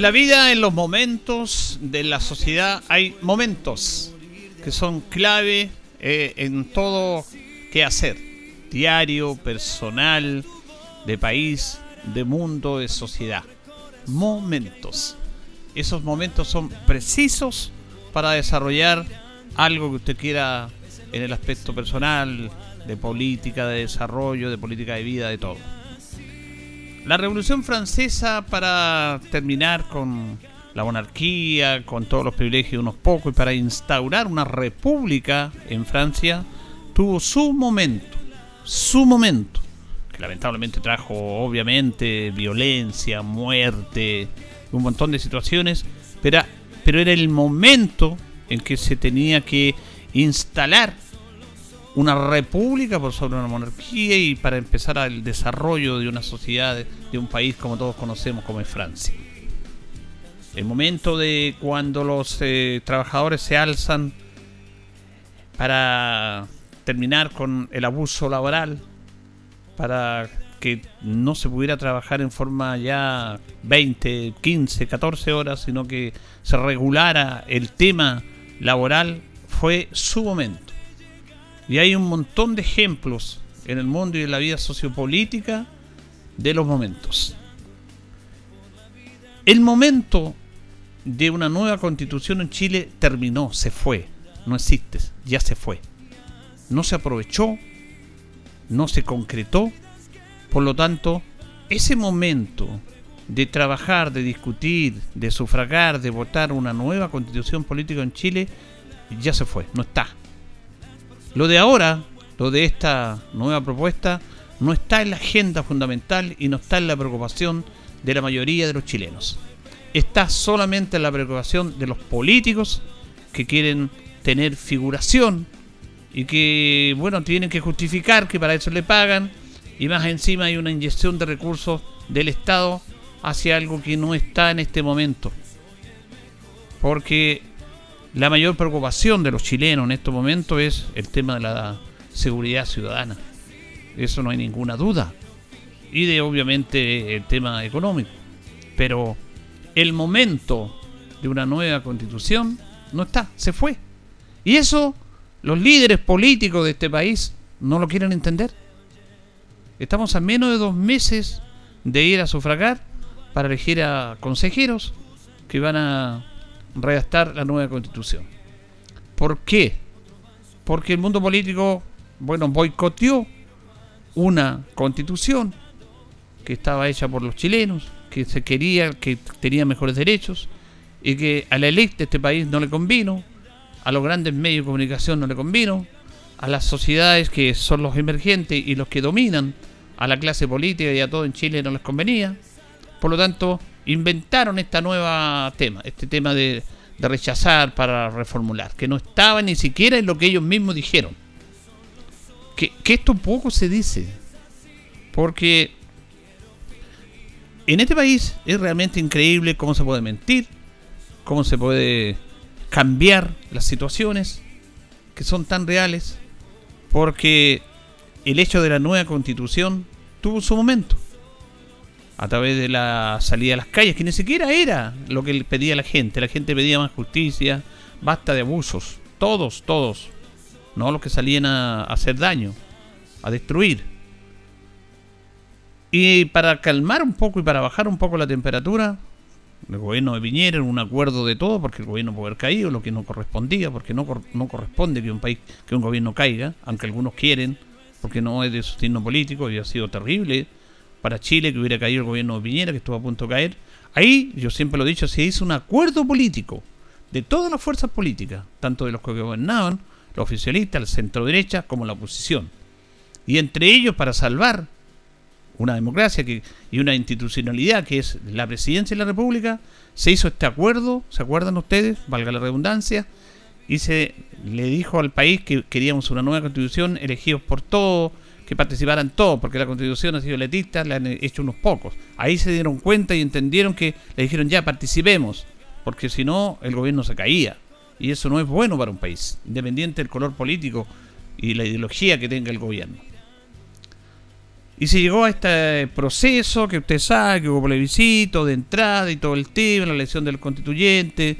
En la vida, en los momentos de la sociedad, hay momentos que son clave eh, en todo que hacer. Diario, personal, de país, de mundo, de sociedad. Momentos. Esos momentos son precisos para desarrollar algo que usted quiera en el aspecto personal, de política, de desarrollo, de política de vida, de todo. La Revolución Francesa para terminar con la monarquía, con todos los privilegios de unos pocos y para instaurar una república en Francia, tuvo su momento, su momento, que lamentablemente trajo obviamente violencia, muerte, un montón de situaciones, pero, pero era el momento en que se tenía que instalar una república por sobre una monarquía y para empezar al desarrollo de una sociedad, de un país como todos conocemos como es Francia. El momento de cuando los eh, trabajadores se alzan para terminar con el abuso laboral, para que no se pudiera trabajar en forma ya 20, 15, 14 horas, sino que se regulara el tema laboral, fue su momento y hay un montón de ejemplos en el mundo y en la vida sociopolítica de los momentos. El momento de una nueva constitución en Chile terminó, se fue, no existe, ya se fue. No se aprovechó, no se concretó, por lo tanto, ese momento de trabajar, de discutir, de sufragar, de votar una nueva constitución política en Chile, ya se fue, no está. Lo de ahora, lo de esta nueva propuesta, no está en la agenda fundamental y no está en la preocupación de la mayoría de los chilenos. Está solamente en la preocupación de los políticos que quieren tener figuración y que, bueno, tienen que justificar que para eso le pagan y más encima hay una inyección de recursos del Estado hacia algo que no está en este momento. Porque la mayor preocupación de los chilenos en estos momentos es el tema de la seguridad ciudadana. Eso no hay ninguna duda. Y de obviamente el tema económico. Pero el momento de una nueva constitución no está, se fue. Y eso los líderes políticos de este país no lo quieren entender. Estamos a menos de dos meses de ir a sufragar para elegir a consejeros que van a redactar la nueva constitución. ¿Por qué? Porque el mundo político, bueno, boicoteó una constitución que estaba hecha por los chilenos, que se quería, que tenía mejores derechos, y que a la élite de este país no le convino, a los grandes medios de comunicación no le convino, a las sociedades que son los emergentes y los que dominan, a la clase política y a todo en Chile no les convenía. Por lo tanto, inventaron esta nueva tema, este tema de, rechazar para reformular, que no estaba ni siquiera en lo que ellos mismos dijeron. Que, que esto poco se dice, porque en este país es realmente increíble cómo se puede mentir, cómo se puede cambiar las situaciones que son tan reales, porque el hecho de la nueva constitución tuvo su momento. A través de la salida a las calles, que ni siquiera era lo que pedía la gente. La gente pedía más justicia, basta de abusos. Todos, todos. No los que salían a hacer daño, a destruir. Y para calmar un poco y para bajar un poco la temperatura, el gobierno de un acuerdo de todo, porque el gobierno puede haber caído, lo que no correspondía, porque no, no corresponde que un país, que un gobierno caiga, aunque algunos quieren, porque no es de su signo político y ha sido terrible para Chile que hubiera caído el gobierno de Piñera, que estuvo a punto de caer. Ahí, yo siempre lo he dicho, se hizo un acuerdo político de todas las fuerzas políticas, tanto de los que gobernaban, los oficialistas, la centro derecha, como la oposición. Y entre ellos, para salvar una democracia y una institucionalidad que es la presidencia de la República, se hizo este acuerdo, ¿se acuerdan ustedes? Valga la redundancia, y se le dijo al país que queríamos una nueva constitución elegidos por todos, que participaran todos, porque la constitución ha sido letista, le han hecho unos pocos. Ahí se dieron cuenta y entendieron que le dijeron ya participemos, porque si no el gobierno se caía. Y eso no es bueno para un país, independiente del color político y la ideología que tenga el gobierno. Y se llegó a este proceso que usted sabe, que hubo plebiscito de entrada y todo el tema, la elección del constituyente.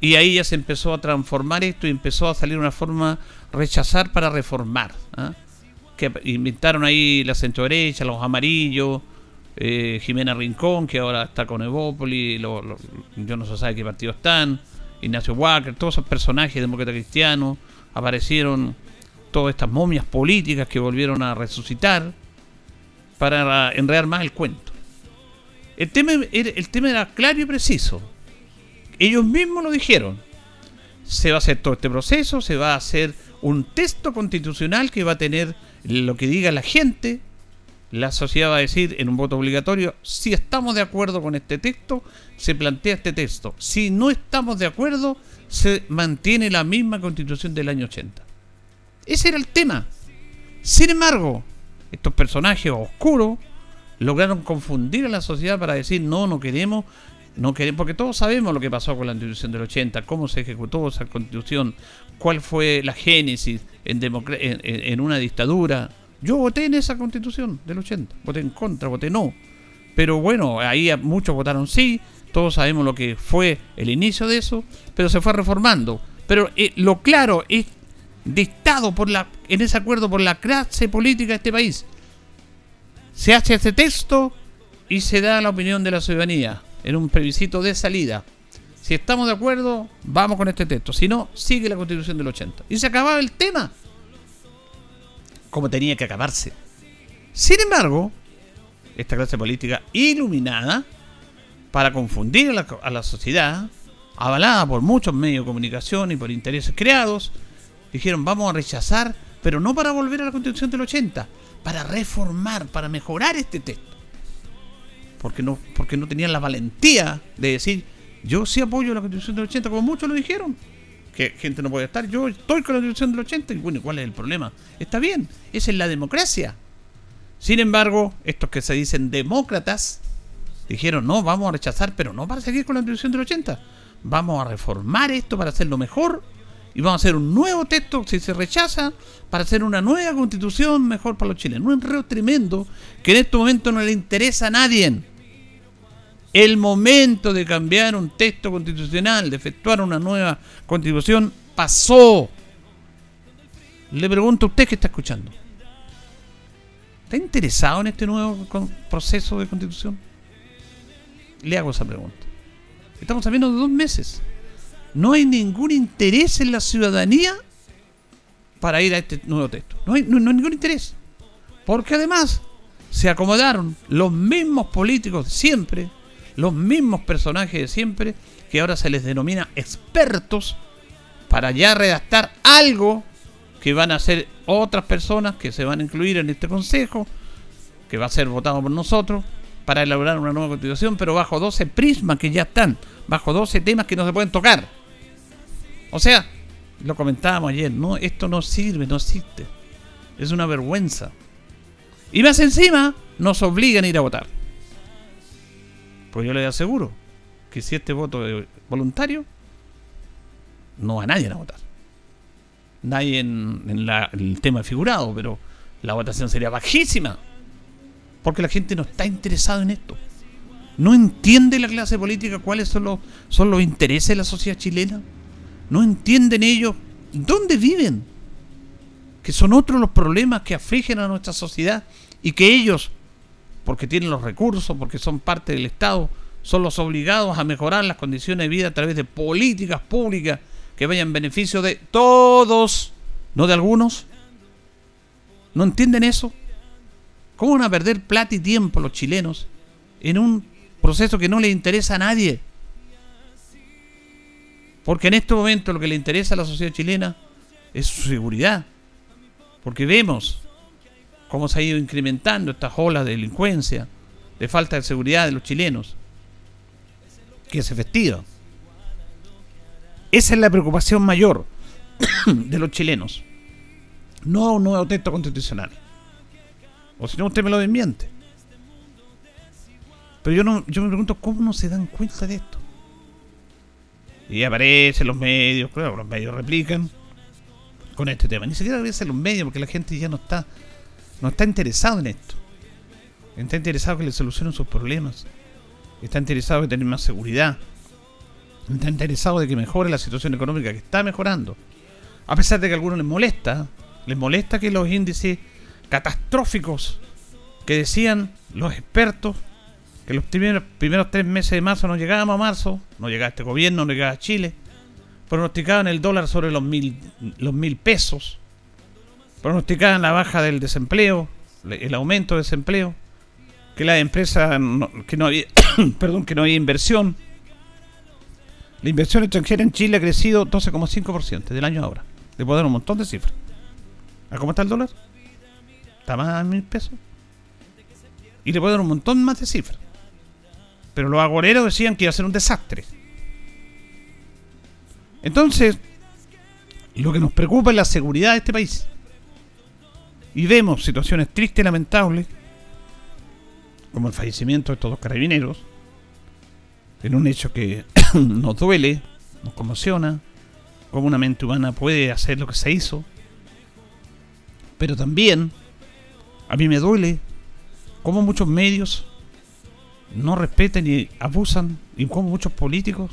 Y ahí ya se empezó a transformar esto y empezó a salir una forma rechazar para reformar. ¿ah? Que inventaron ahí la centro derecha, los amarillos, eh, Jimena Rincón, que ahora está con Evópoli, yo no sé sabe qué partido están, Ignacio Walker, todos esos personajes demócratas cristianos, aparecieron todas estas momias políticas que volvieron a resucitar para enredar más el cuento. El tema, el tema era claro y preciso. Ellos mismos lo dijeron. Se va a hacer todo este proceso, se va a hacer un texto constitucional que va a tener lo que diga la gente. La sociedad va a decir en un voto obligatorio, si estamos de acuerdo con este texto, se plantea este texto. Si no estamos de acuerdo, se mantiene la misma constitución del año 80. Ese era el tema. Sin embargo, estos personajes oscuros lograron confundir a la sociedad para decir no, no queremos, no queremos, porque todos sabemos lo que pasó con la constitución del 80, cómo se ejecutó esa constitución, cuál fue la génesis en, en, una dictadura. Yo voté en esa constitución del 80, voté en contra, voté no. Pero bueno, ahí muchos votaron sí, todos sabemos lo que fue el inicio de eso, pero se fue reformando. Pero eh, lo claro es dictado por la, en ese acuerdo por la clase política de este país. Se hace este texto y se da la opinión de la ciudadanía en un plebiscito de salida. Si estamos de acuerdo, vamos con este texto. Si no, sigue la constitución del 80. Y se acababa el tema. Como tenía que acabarse. Sin embargo, esta clase política iluminada, para confundir a la, a la sociedad, avalada por muchos medios de comunicación y por intereses creados, dijeron vamos a rechazar, pero no para volver a la constitución del 80, para reformar, para mejorar este texto. Porque no, porque no tenían la valentía de decir, yo sí apoyo la constitución del 80, como muchos lo dijeron. Que gente no puede estar, yo estoy con la constitución del 80, y bueno, ¿cuál es el problema? Está bien, esa es la democracia. Sin embargo, estos que se dicen demócratas, dijeron, no, vamos a rechazar, pero no para seguir con la constitución del 80. Vamos a reformar esto para hacerlo mejor y vamos a hacer un nuevo texto si se rechaza para hacer una nueva constitución mejor para los chilenos. Un enredo tremendo que en este momento no le interesa a nadie. El momento de cambiar un texto constitucional, de efectuar una nueva constitución, pasó. Le pregunto a usted que está escuchando. ¿Está interesado en este nuevo proceso de constitución? Le hago esa pregunta. Estamos hablando de dos meses no hay ningún interés en la ciudadanía para ir a este nuevo texto. No hay, ningún interés. Porque además se acomodaron los mismos políticos siempre, los mismos personajes de siempre, que ahora se les denomina expertos, para ya redactar algo que van a hacer otras personas que se van a incluir en este consejo, que va a ser votado por nosotros, para elaborar una nueva constitución, pero bajo 12 prismas que ya están, bajo 12 temas que no se pueden tocar. O sea, lo comentábamos ayer, no, esto no sirve, no existe. Es una vergüenza. Y más encima, nos obligan a ir a votar. Pues yo le aseguro que si este voto es voluntario, no va nadie a votar. Nadie en, el tema figurado, pero la votación sería bajísima. Porque la gente no está interesada en esto. No entiende la clase política cuáles son los, son los intereses de la sociedad chilena. No entienden ellos dónde viven. Que son otros los problemas que afligen a nuestra sociedad y que ellos, porque tienen los recursos, porque son parte del Estado, son los obligados a mejorar las condiciones de vida a través de políticas públicas que vayan en beneficio de todos, no de algunos. ¿No entienden eso? ¿Cómo van a perder plata y tiempo los chilenos en un proceso que no le interesa a nadie? Porque en este momento lo que le interesa a la sociedad chilena es su seguridad. Porque vemos cómo se ha ido incrementando esta ola de delincuencia, de falta de seguridad de los chilenos, que es efectiva. Esa es la preocupación mayor de los chilenos. No un nuevo texto constitucional. O si no, usted me lo desmiente. Pero yo, no, yo me pregunto cómo no se dan cuenta de esto. Y aparecen los medios, claro, los medios replican con este tema. Ni siquiera aparecen los medios porque la gente ya no está, no está interesado en esto. Está interesado que le solucionen sus problemas. Está interesado en tener más seguridad. Está interesado de que mejore la situación económica que está mejorando. A pesar de que a algunos les molesta, les molesta que los índices catastróficos que decían los expertos que los primeros, primeros tres meses de marzo no llegábamos a marzo, no llegaba este gobierno, no llegaba a Chile, pronosticaban el dólar sobre los mil, los mil pesos, pronosticaban la baja del desempleo, el aumento del desempleo, que la empresa que no había, perdón, que no había inversión, la inversión extranjera en Chile ha crecido 12,5% del año ahora. Le puedo dar un montón de cifras. ¿A cómo está el dólar? Está más de mil pesos. Y le puedo dar un montón más de cifras. Pero los agoreros decían que iba a ser un desastre. Entonces, lo que nos preocupa es la seguridad de este país. Y vemos situaciones tristes y lamentables, como el fallecimiento de estos dos carabineros, en un hecho que nos duele, nos conmociona, cómo una mente humana puede hacer lo que se hizo. Pero también a mí me duele cómo muchos medios no respetan y abusan y cómo muchos políticos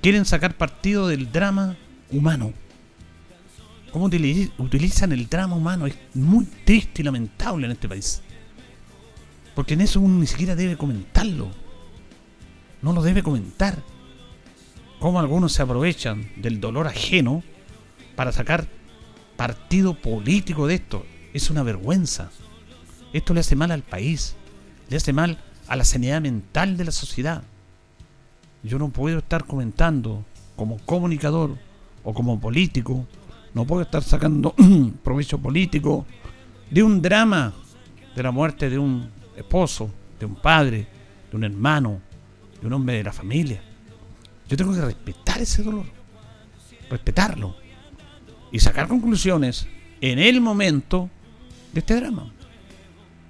quieren sacar partido del drama humano. Cómo utilizan el drama humano. Es muy triste y lamentable en este país. Porque en eso uno ni siquiera debe comentarlo. No lo debe comentar cómo algunos se aprovechan del dolor ajeno para sacar partido político de esto. Es una vergüenza. Esto le hace mal al país, le hace mal a la sanidad mental de la sociedad. Yo no puedo estar comentando como comunicador o como político, no puedo estar sacando provecho político de un drama de la muerte de un esposo, de un padre, de un hermano, de un hombre de la familia. Yo tengo que respetar ese dolor, respetarlo y sacar conclusiones en el momento de este drama.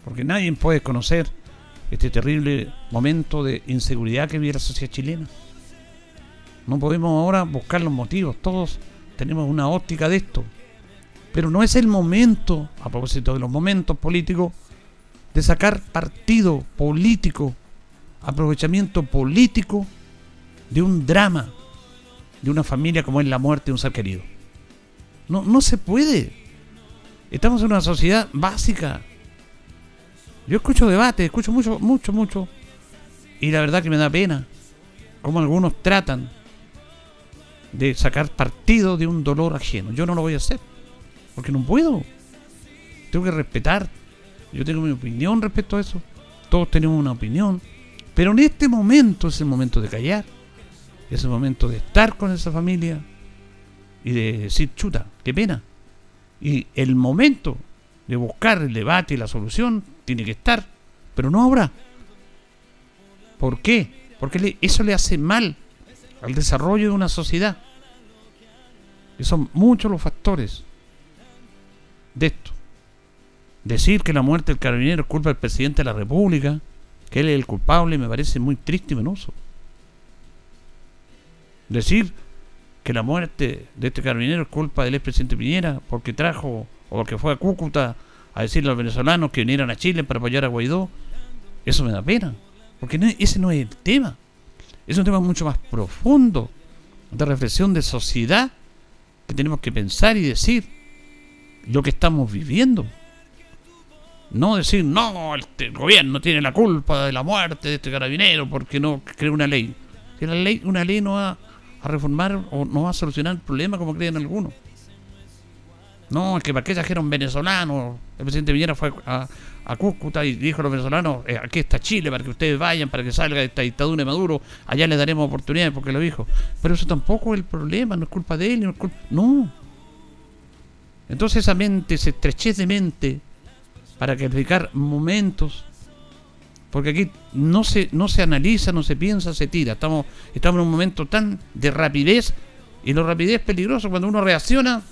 Porque nadie puede conocer este terrible momento de inseguridad que vive la sociedad chilena. No podemos ahora buscar los motivos, todos tenemos una óptica de esto. Pero no es el momento, a propósito de los momentos políticos, de sacar partido político, aprovechamiento político de un drama de una familia como es la muerte de un ser querido. No, no se puede. Estamos en una sociedad básica. Yo escucho debate, escucho mucho, mucho, mucho. Y la verdad que me da pena cómo algunos tratan de sacar partido de un dolor ajeno. Yo no lo voy a hacer. Porque no puedo. Tengo que respetar. Yo tengo mi opinión respecto a eso. Todos tenemos una opinión. Pero en este momento es el momento de callar es el momento de estar con esa familia y de decir, chuta, qué pena. Y el momento de buscar el debate y la solución tiene que estar, pero no ahora. ¿Por qué? Porque eso le hace mal al desarrollo de una sociedad. Y son muchos los factores de esto. Decir que la muerte del carabinero es culpa del presidente de la República, que él es el culpable, me parece muy triste y menoso decir que la muerte de este carabinero es culpa del expresidente Piñera porque trajo o porque fue a Cúcuta a decirle a los venezolanos que vinieran a Chile para apoyar a Guaidó. Eso me da pena, porque ese no es el tema. Es un tema mucho más profundo de reflexión de sociedad que tenemos que pensar y decir lo que estamos viviendo. No decir, no, este, el gobierno tiene la culpa de la muerte de este carabinero porque no creó una ley. Si la ley, una ley no va a reformar o no va a solucionar el problema como creen algunos. No, es que para qué trajeron venezolanos. El presidente Villera fue a, Cúcuta y dijo a los venezolanos, eh, aquí está Chile para que ustedes vayan, para que salga esta dictadura de Maduro, allá les daremos oportunidades porque lo dijo. Pero eso tampoco es el problema, no es culpa de él, no es culpa... No. Entonces esa mente, esa estrechez de mente, para calificar momentos, porque aquí no se, no se analiza, no se piensa, se tira. Estamos, estamos en un momento tan de rapidez, y la rapidez es peligroso cuando uno reacciona,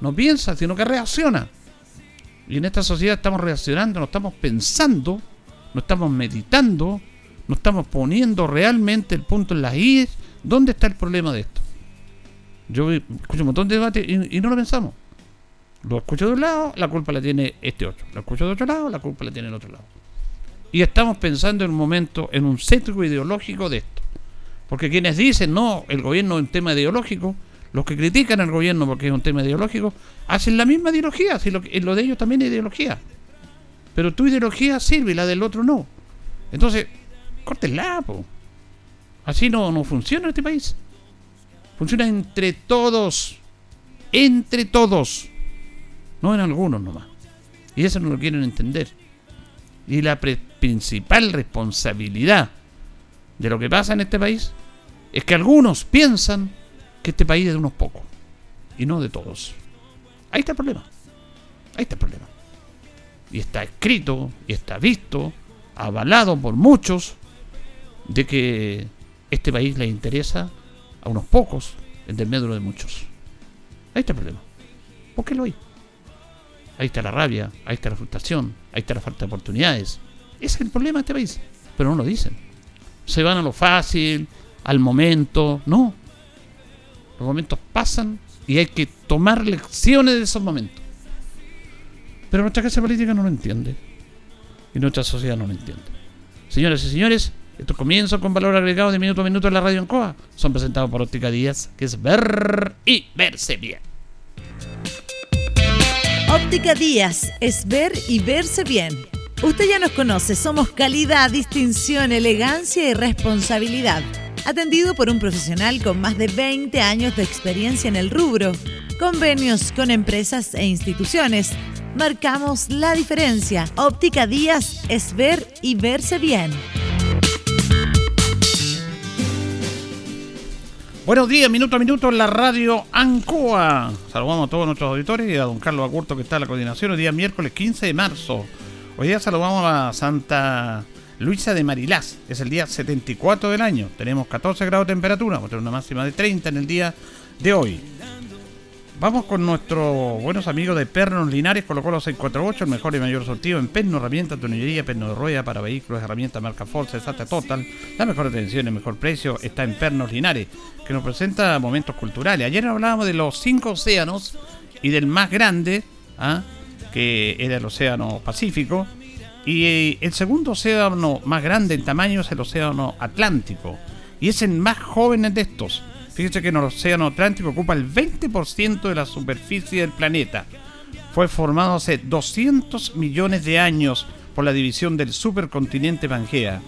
no piensa, sino que reacciona. Y en esta sociedad estamos reaccionando, no estamos pensando, no estamos meditando, no estamos poniendo realmente el punto en las IES. ¿Dónde está el problema de esto? Yo escucho un montón de debates y no lo pensamos. Lo escucho de un lado, la culpa la tiene este otro. Lo escucho de otro lado, la culpa la tiene el otro lado. Y estamos pensando en un momento, en un centro ideológico de esto. Porque quienes dicen, no, el gobierno es un tema ideológico, los que critican al gobierno porque es un tema ideológico, hacen la misma ideología, si lo, lo de ellos también es ideología. Pero tu ideología sirve y la del otro no. Entonces, córtenla, po. Así no, no funciona este país. Funciona entre todos. Entre todos no en algunos nomás. Y eso no lo quieren entender. Y la principal responsabilidad de lo que pasa en este país es que algunos piensan que este país es de unos pocos y no de todos. Ahí está el problema. Ahí está el problema. Y está escrito y está visto, avalado por muchos, de que este país le interesa a unos pocos en medio de muchos. Ahí está el problema. ¿Por qué lo hay? ahí está la rabia, ahí está la frustración, ahí está la falta de oportunidades. Ese es el problema de este país, pero no lo dicen. Se van a lo fácil, al momento, no. Los momentos pasan y hay que tomar lecciones de esos momentos. Pero nuestra clase política no lo entiende. Y nuestra sociedad no lo entiende. Señoras y señores, estos comienzos con valor agregado de minuto a minuto en la radio en Coa son presentados por Óptica Díaz, que es ver y verse bien. Óptica Díaz es ver y verse bien. Usted ya nos conoce, somos calidad, distinción, elegancia y responsabilidad. Atendido por un profesional con más de 20 años de experiencia en el rubro. Convenios con empresas e instituciones. Marcamos la diferencia. Óptica Díaz es ver y verse bien. Buenos días, minuto a minuto en la radio Ancoa. Saludamos a todos nuestros auditores y a don Carlos Acurto que está en la coordinación. Hoy día miércoles 15 de marzo. Hoy día saludamos a Santa Luisa de Marilás. Es el día 74 del año. Tenemos 14 grados de temperatura. Vamos a tener una máxima de 30 en el día de hoy. Vamos con nuestros buenos amigos de Pernos Linares, colocó los 648, el mejor y mayor sortido en perno, herramienta, tonillería, perno de rueda para vehículos, herramienta marca Forza, exacta Total. La mejor atención, el mejor precio está en Pernos Linares, que nos presenta momentos culturales. Ayer hablábamos de los cinco océanos y del más grande, ¿ah? que era el Océano Pacífico. Y eh, el segundo océano más grande en tamaño es el Océano Atlántico. Y es el más joven de estos Fíjese que el Océano Atlántico ocupa el 20% de la superficie del planeta. Fue formado hace 200 millones de años por la división del supercontinente Pangea.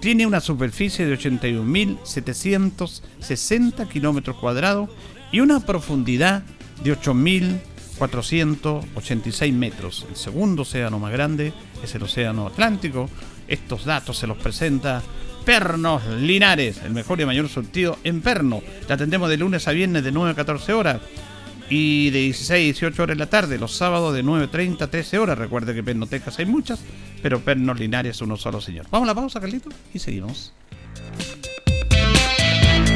Tiene una superficie de 81.760 kilómetros cuadrados y una profundidad de 8.486 metros. El segundo océano más grande es el Océano Atlántico. Estos datos se los presenta Pernos Linares, el mejor y mayor surtido en Perno. La atendemos de lunes a viernes de 9 a 14 horas y de 16 a 18 horas en la tarde, los sábados de 9.30 a 13 horas. Recuerde que pernotecas hay muchas, pero Pernos Linares uno solo, señor. Vamos a la pausa, Carlito, y seguimos.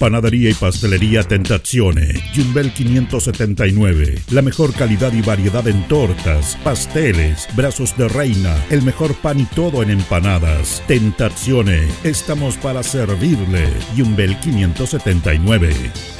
Panadería y pastelería Tentazione, Yumbel 579. La mejor calidad y variedad en tortas, pasteles, brazos de reina, el mejor pan y todo en empanadas. Tentazione, estamos para servirle. Yumbel 579.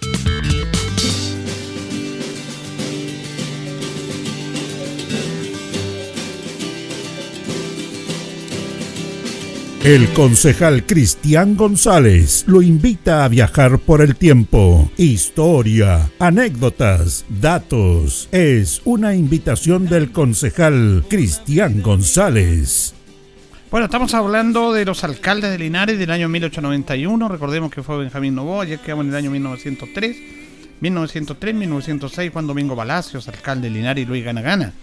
El concejal Cristian González lo invita a viajar por el tiempo. Historia, anécdotas, datos. Es una invitación del concejal Cristian González. Bueno, estamos hablando de los alcaldes de Linares del año 1891. Recordemos que fue Benjamín Novoa, ya quedamos en el año 1903. 1903, 1906, Juan Domingo Palacios, alcalde de Linares y Luis Ganagana.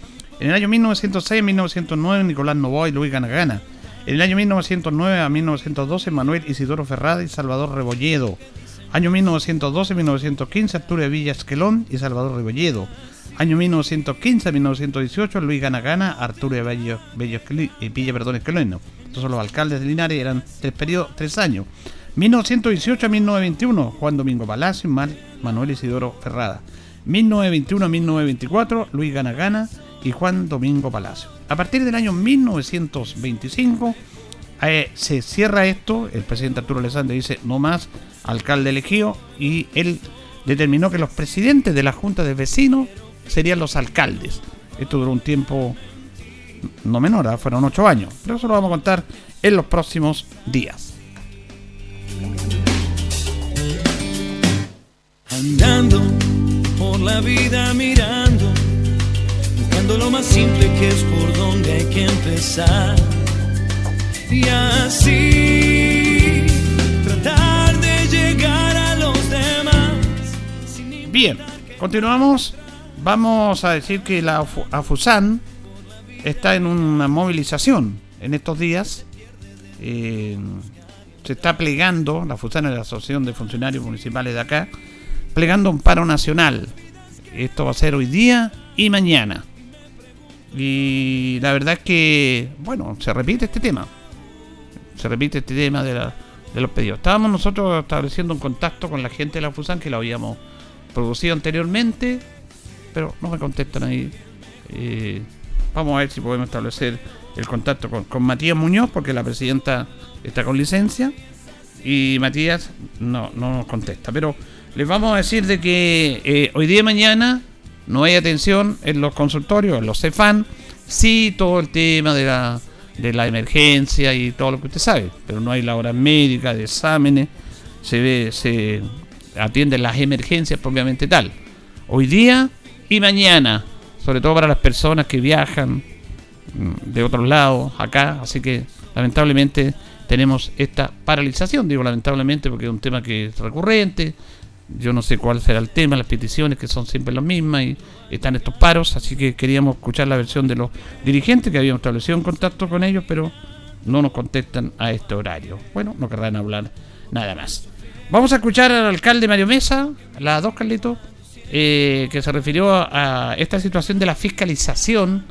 En el año 1906, 1909, Nicolás Novoa y Luis Ganagana. En el año 1909 a 1912, Manuel Isidoro Ferrada y Salvador Rebolledo. Año 1912-1915, Arturo Villa Esquelón y Salvador Rebolledo. Año 1915 a 1918, Luis Ganagana, Arturo Bello, Bello Villa Perdón Esquelón. Estos los alcaldes de Linares, eran tres periodos, tres años. 1918 a 1921, Juan Domingo Palacio y Manuel Isidoro Ferrada. 1921 a 1924, Luis Ganagana y Juan Domingo Palacio. A partir del año 1925 eh, se cierra esto, el presidente Arturo Alessandro dice no más alcalde elegido y él determinó que los presidentes de la Junta de Vecinos serían los alcaldes. Esto duró un tiempo no menor, ¿ah? fueron ocho años, pero eso lo vamos a contar en los próximos días. Andando por la vida mirando lo más simple que es por donde hay que empezar. Y así tratar de llegar a los demás. Bien, continuamos. Vamos a decir que la AFUSAN está en una movilización en estos días. Eh, se está plegando, la FUSAN es la Asociación de Funcionarios Municipales de acá, plegando un paro nacional. Esto va a ser hoy día y mañana. Y la verdad es que, bueno, se repite este tema. Se repite este tema de, la, de los pedidos. Estábamos nosotros estableciendo un contacto con la gente de la FUSAN que lo habíamos producido anteriormente, pero no me contestan ahí. Eh, Vamos a ver si podemos establecer el contacto con, Matías Muñoz, porque la presidenta está con licencia y Matías no, no nos contesta. Pero les vamos a decir de que eh, hoy día y mañana no hay atención en los consultorios, en los CEFAN, sí todo el tema de la, de la emergencia y todo lo que usted sabe, pero no hay la hora médica, de exámenes, se ve, se atienden las emergencias propiamente tal. Hoy día y mañana, sobre todo para las personas que viajan mm, de otros lados acá, así que lamentablemente tenemos esta paralización, digo lamentablemente porque es un tema que es recurrente, yo no sé cuál será el tema, las peticiones que son siempre las mismas y están estos paros, así que queríamos escuchar la versión de los dirigentes que habíamos establecido un contacto con ellos, pero no nos contestan a este horario. Bueno, no querrán hablar nada más. Vamos a escuchar al alcalde Mario Mesa, las dos Carlitos, eh, que se refirió a esta situación de la fiscalización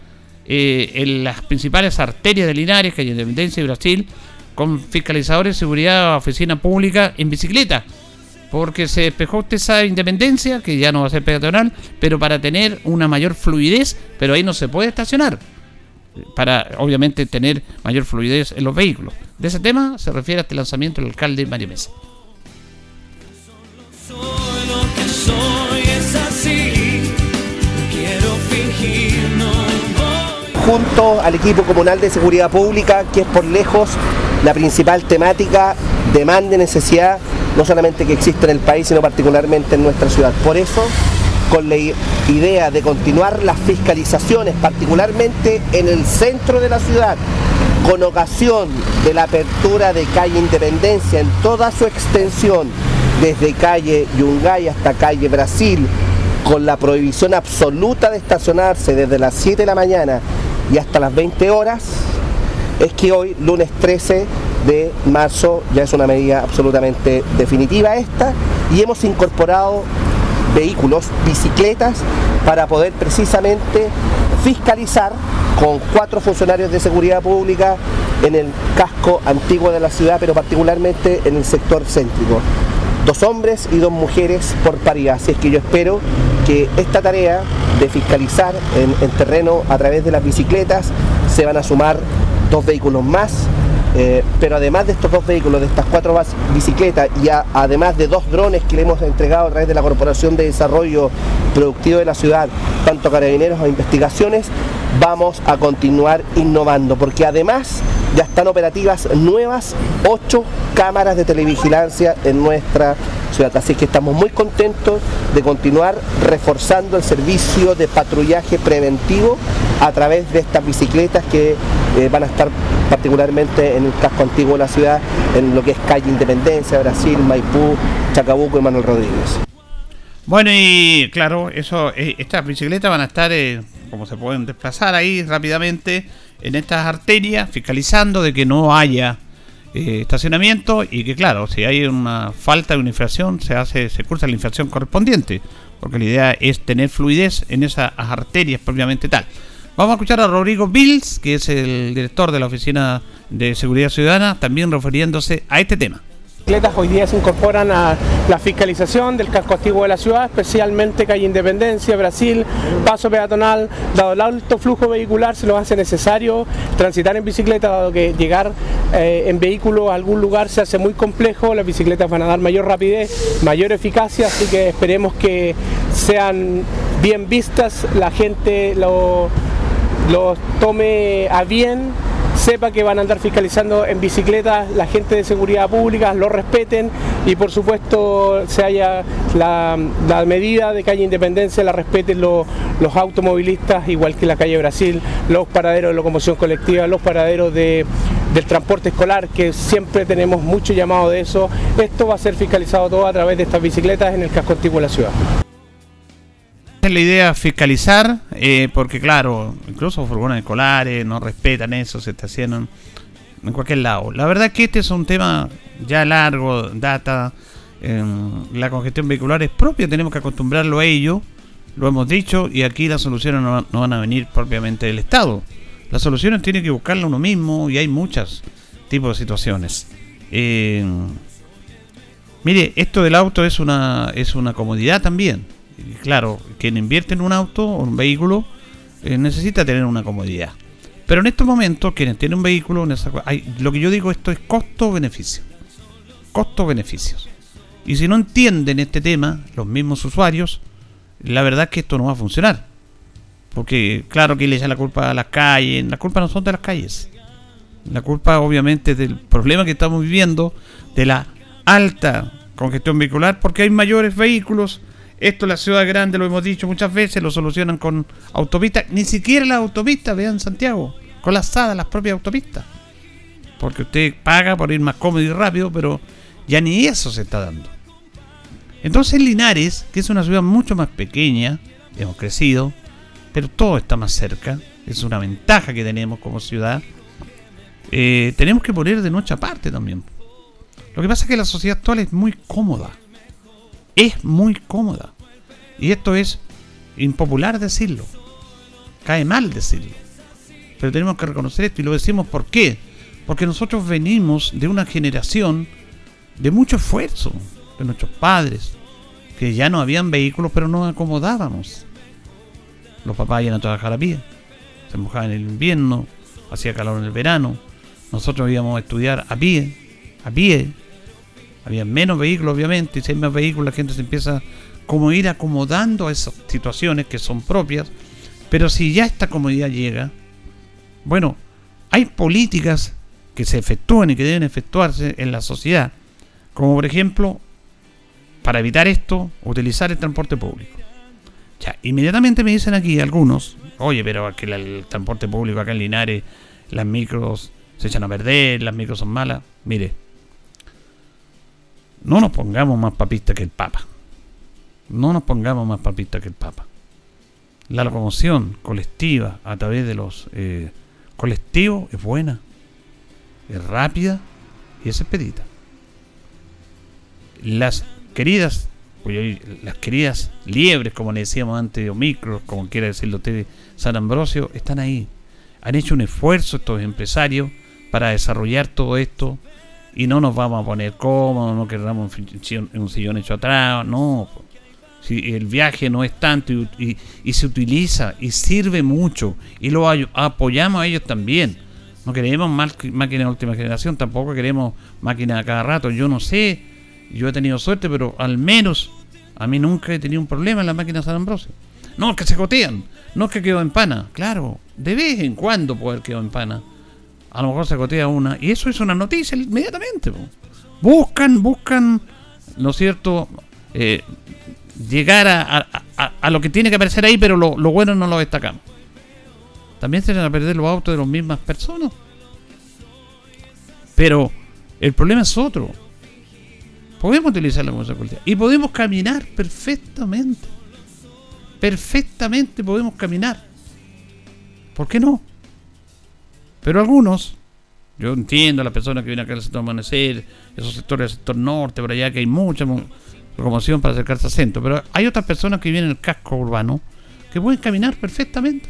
eh, en las principales arterias de Linares, que hay Independencia y Brasil, con fiscalizadores de seguridad oficina pública en bicicleta porque se despejó, usted sabe, Independencia, que ya no va a ser peatonal, pero para tener una mayor fluidez, pero ahí no se puede estacionar, para obviamente tener mayor fluidez en los vehículos. De ese tema se refiere a este lanzamiento el alcalde Mario Mesa. Junto al equipo comunal de seguridad pública, que es por lejos la principal temática, demanda y necesidad no solamente que existe en el país, sino particularmente en nuestra ciudad. Por eso, con la idea de continuar las fiscalizaciones, particularmente en el centro de la ciudad, con ocasión de la apertura de calle Independencia en toda su extensión, desde calle Yungay hasta calle Brasil, con la prohibición absoluta de estacionarse desde las 7 de la mañana y hasta las 20 horas, es que hoy, lunes 13, de marzo ya es una medida absolutamente definitiva esta y hemos incorporado vehículos, bicicletas, para poder precisamente fiscalizar con cuatro funcionarios de seguridad pública en el casco antiguo de la ciudad, pero particularmente en el sector céntrico. Dos hombres y dos mujeres por paridad. Así es que yo espero que esta tarea de fiscalizar en, en terreno a través de las bicicletas se van a sumar dos vehículos más eh, pero además de estos dos vehículos, de estas cuatro bicicletas y además de dos drones que le hemos entregado a través de la Corporación de Desarrollo Productivo de la ciudad, tanto carabineros o investigaciones, vamos a continuar innovando, porque además ya están operativas nuevas ocho cámaras de televigilancia en nuestra ciudad. Así que estamos muy contentos de continuar reforzando el servicio de patrullaje preventivo a través de estas bicicletas que eh, van a estar particularmente en el casco antiguo de la ciudad, en lo que es calle Independencia, Brasil, Maipú, Chacabuco y Manuel Rodríguez. Bueno, y claro, eso, eh, estas bicicletas van a estar, eh, como se pueden desplazar ahí rápidamente en estas arterias, fiscalizando de que no haya estacionamiento y que claro, si hay una falta de una infracción, se hace, se cursa la infracción correspondiente, porque la idea es tener fluidez en esas arterias propiamente tal. Vamos a escuchar a Rodrigo Bills, que es el director de la Oficina de Seguridad Ciudadana, también refiriéndose a este tema. Hoy día se incorporan a la fiscalización del casco activo de la ciudad, especialmente calle Independencia, Brasil, paso peatonal, dado el alto flujo vehicular se nos hace necesario transitar en bicicleta, dado que llegar eh, en vehículo a algún lugar se hace muy complejo, las bicicletas van a dar mayor rapidez, mayor eficacia, así que esperemos que sean bien vistas, la gente lo lo tome a bien, sepa que van a andar fiscalizando en bicicleta la gente de seguridad pública, lo respeten y por supuesto se haya la, medida de calle Independencia, la respeten los automovilistas, igual que la calle Brasil, los paraderos de locomoción colectiva, los paraderos de, del transporte escolar, que siempre tenemos mucho llamado de eso. Esto va a ser fiscalizado todo a través de estas bicicletas en el casco antiguo de la ciudad es la idea fiscalizar, eh, porque claro, incluso furgones escolares no respetan eso, se estacionan en cualquier lado. La verdad que este es un tema ya largo, data, la congestión vehicular es propia, tenemos que acostumbrarlo a ello, lo hemos dicho, y aquí las soluciones no, van a venir propiamente del Estado. Las soluciones tiene que buscarla uno mismo y hay muchos tipos de situaciones. Eh, mire, esto del auto es una, es una comodidad también claro, quien invierte en un auto o un vehículo eh, necesita tener una comodidad. Pero en estos momentos, quienes tienen un vehículo, hay, lo que yo digo, esto es costo-beneficio. Costo-beneficios. Y si no entienden este tema, los mismos usuarios, la verdad es que esto no va a funcionar. Porque, claro que le echan la culpa a las calles, la culpa no son de las calles. La culpa, obviamente, es del problema que estamos viviendo, de la alta congestión vehicular, porque hay mayores vehículos. Esto la ciudad grande, lo hemos dicho muchas veces, lo solucionan con autopistas. Ni siquiera las autopistas, vean Santiago, colapsadas las propias autopistas. Porque usted paga por ir más cómodo y rápido, pero ya ni eso se está dando. Entonces Linares, que es una ciudad mucho más pequeña, hemos crecido, pero todo está más cerca, es una ventaja que tenemos como ciudad, eh, tenemos que poner de nuestra parte también. Lo que pasa es que la sociedad actual es muy cómoda, es muy cómoda, y esto es impopular decirlo, cae mal decirlo, pero tenemos que reconocer esto y lo decimos ¿por qué? Porque nosotros venimos de una generación de mucho esfuerzo, de nuestros padres, que ya no habían vehículos, pero nos acomodábamos. Los papás iban a trabajar a pie, se mojaban en el invierno, hacía calor en el verano, nosotros íbamos a estudiar a pie, a pie. Había menos vehículos, obviamente, y si hay más vehículos, la gente se empieza como ir acomodando a esas situaciones que son propias. Pero si ya esta comodidad llega, bueno, hay políticas que se efectúan y que deben efectuarse en la sociedad, como por ejemplo para evitar esto, utilizar el transporte público. Ya, inmediatamente me dicen aquí algunos, oye, pero que el transporte público acá en Linares, las micros se echan a perder, las micros son malas. Mire, no nos pongamos más papistas que el Papa. No nos pongamos más papistas que el Papa. La locomoción colectiva a través de los eh, colectivos es buena, es rápida y es expedita. Las queridas, las queridas liebres, como le decíamos antes, o micros, como quiera decirlo usted, San Ambrosio, están ahí. Han hecho un esfuerzo estos empresarios para desarrollar todo esto y no nos vamos a poner cómodos, no queramos un sillón hecho atrás, no. Si el viaje no es tanto y, se utiliza y sirve mucho y lo apoyamos a ellos también. No queremos máquinas de última generación, tampoco queremos máquinas a cada rato. Yo no sé yo he tenido suerte, pero al menos a mí nunca he tenido un problema en las máquinas San Ambrosio. No, es que se gotean, no es que quedó en pana. Claro, de vez en cuando haber quedado en pana. A lo mejor se gotea una. Y eso es una noticia inmediatamente. Buscan, buscan, ¿no es cierto? Eh, llegar a, a, lo que tiene que aparecer ahí, pero lo, lo bueno no lo destacamos. También se van a perder los autos de las mismas personas. Pero el problema es otro Podemos utilizar la colectiva. Y podemos caminar perfectamente. Perfectamente podemos caminar. ¿Por qué no? Pero algunos, yo entiendo a las personas que vienen acá al sector amanecer, esos sectores del sector norte, por allá que hay mucha locomoción para acercarse al centro, pero hay otras personas que vienen en el casco urbano que pueden caminar perfectamente,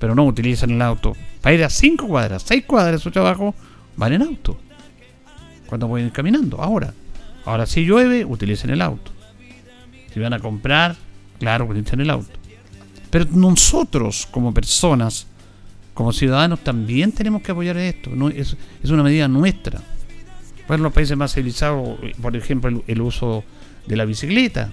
pero no utilizan el auto. Para ir a 5 cuadras, 6 cuadras de su trabajo, van en auto. Cuando pueden ir caminando, ahora. Ahora, si llueve, utilicen el auto. Si van a comprar, claro, utilicen el auto. Pero nosotros, como personas, como ciudadanos, también tenemos que apoyar esto. No, es, es una medida nuestra. Bueno, los países más civilizados, por ejemplo, el, uso de la bicicleta.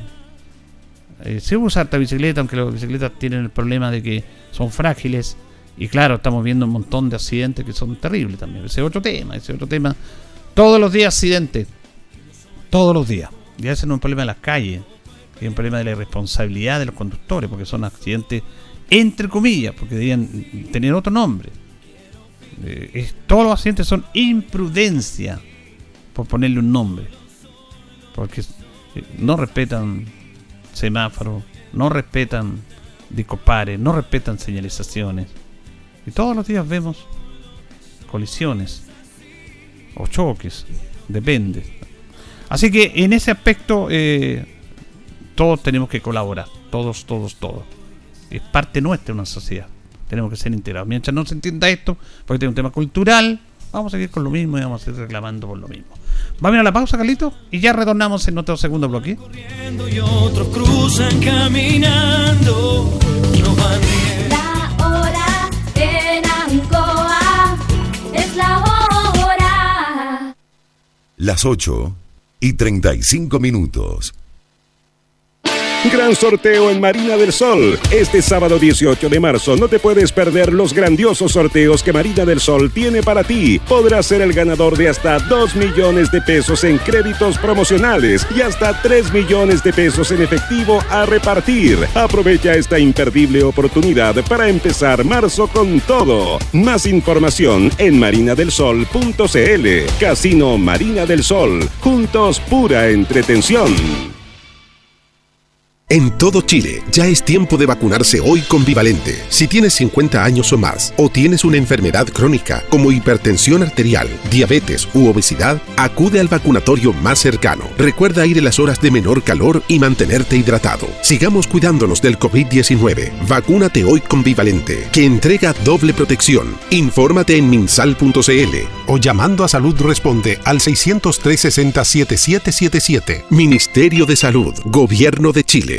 Eh, se usa esta bicicleta, aunque las bicicletas tienen el problema de que son frágiles. Y claro, estamos viendo un montón de accidentes que son terribles también. Ese es otro tema, ese es otro tema. Todos los días accidentes todos los días. Y ese no es un problema de las calles, es un problema de la irresponsabilidad de los conductores, porque son accidentes entre comillas, porque deberían tener otro nombre. Eh, todos los accidentes son imprudencia, por ponerle un nombre. Porque eh, no respetan semáforos, no respetan discopares, no respetan señalizaciones. Y todos los días vemos colisiones o choques, depende. Así que en ese aspecto eh, todos tenemos que colaborar, todos, todos, todos es parte nuestra una sociedad. Tenemos que ser integrados. Mientras no se entienda esto, porque tiene un tema cultural, vamos a seguir con lo mismo y vamos a seguir reclamando por lo mismo. Vamos a ir la pausa, Carlito, y ya retornamos en nuestro segundo bloque. Y otros cruzan caminando, la hora es la hora. Las 8 y 35 minutos. Gran sorteo en Marina del Sol. Este sábado 18 de marzo no te puedes perder los grandiosos sorteos que Marina del Sol tiene para ti. Podrás ser el ganador de hasta 2 millones de pesos en créditos promocionales y hasta 3 millones de pesos en efectivo a repartir. Aprovecha esta imperdible oportunidad para empezar marzo con todo. Más información en marinadelsol.cl. Casino Marina del Sol. Juntos pura entretención. En todo Chile ya es tiempo de vacunarse hoy con Vivalente. Si tienes 50 años o más o tienes una enfermedad crónica como hipertensión arterial, diabetes u obesidad, acude al vacunatorio más cercano. Recuerda ir en las horas de menor calor y mantenerte hidratado. Sigamos cuidándonos del COVID-19. Vacúnate hoy con Vivalente, que entrega doble protección. Infórmate en minsal.cl o llamando a Salud Responde al 603 60 7777. Ministerio de Salud, Gobierno de Chile.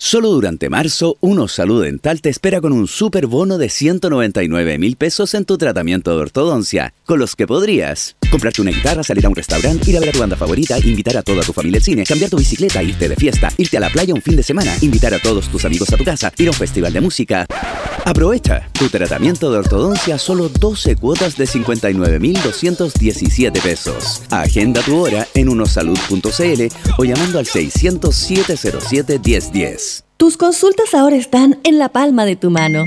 Solo durante marzo, Uno Salud Dental te espera con un super bono de 199 mil pesos en tu tratamiento de ortodoncia, con los que podrías comprarte una guitarra, salir a un restaurante, ir a ver a tu banda favorita, invitar a toda tu familia al cine, cambiar tu bicicleta, irte de fiesta, irte a la playa un fin de semana, invitar a todos tus amigos a tu casa, ir a un festival de música. Aprovecha tu tratamiento de ortodoncia solo 12 cuotas de 59.217 pesos. Agenda tu hora en unosalud.cl o llamando al 600 707 1010. Tus consultas ahora están en la palma de tu mano.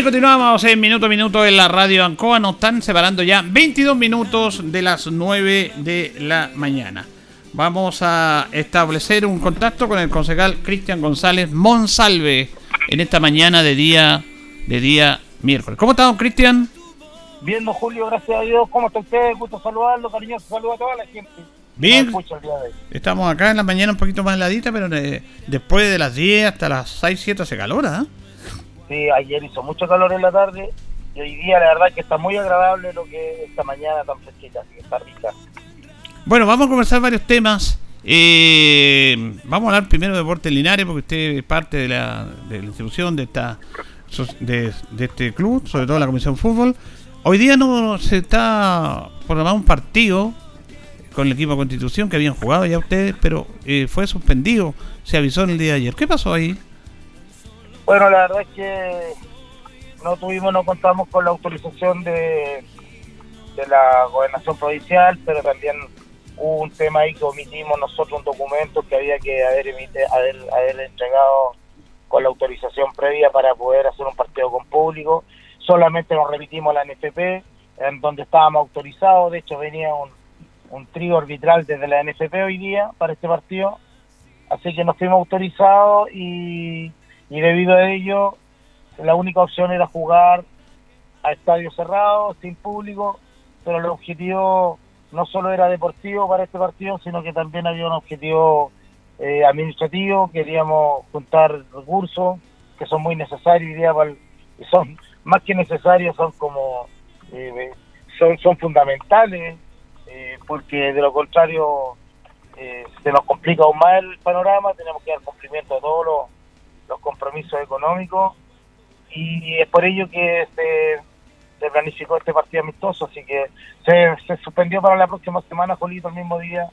Y continuamos en minuto a minuto en la radio Ancoa. Nos están separando ya 22 minutos de las 9 de la mañana. Vamos a establecer un contacto con el concejal Cristian González Monsalve en esta mañana de día de día miércoles. ¿Cómo está, don Cristian? Bien, don Julio, gracias a Dios. ¿Cómo está usted? Gusto saludarlo, cariñoso saludo a toda la gente. Bien. Estamos acá en la mañana un poquito más heladita, pero eh, después de las 10 hasta las 6, 7 hace calor, ¿ah? Sí, ayer hizo mucho calor en la tarde y hoy día la verdad que está muy agradable lo que esta mañana tan fresquita, así que está rica. Bueno, vamos a conversar varios temas. Eh, vamos a hablar primero de Deportes Linares porque usted es parte de la, de la institución de esta de, de, este club, sobre todo la Comisión Fútbol. Hoy día no se está programado un partido con el equipo de Constitución que habían jugado ya ustedes, pero eh, fue suspendido, se avisó en el día de ayer. ¿Qué pasó ahí? Bueno, la verdad es que no tuvimos, no contamos con la autorización de, de la gobernación provincial, pero también hubo un tema ahí que omitimos nosotros un documento que había que haber, haber, haber entregado con la autorización previa para poder hacer un partido con público. Solamente nos repetimos la NFP, en donde estábamos autorizados. De hecho, venía un, un trío arbitral desde la NFP hoy día para este partido. Así que nos fuimos autorizados y, y debido a ello, la única opción era jugar a estadio cerrado, sin público, pero el objetivo no solo era deportivo para este partido, sino que también había un objetivo eh, administrativo, queríamos juntar recursos que son muy necesarios y para son más que necesarios, son como eh, son, son fundamentales, eh, porque de lo contrario se nos complica aún más el panorama, tenemos que dar cumplimiento a todos los, los compromisos económicos y es por ello que se se planificó este partido amistoso, así que se, suspendió para la próxima semana, Jolito, el mismo día,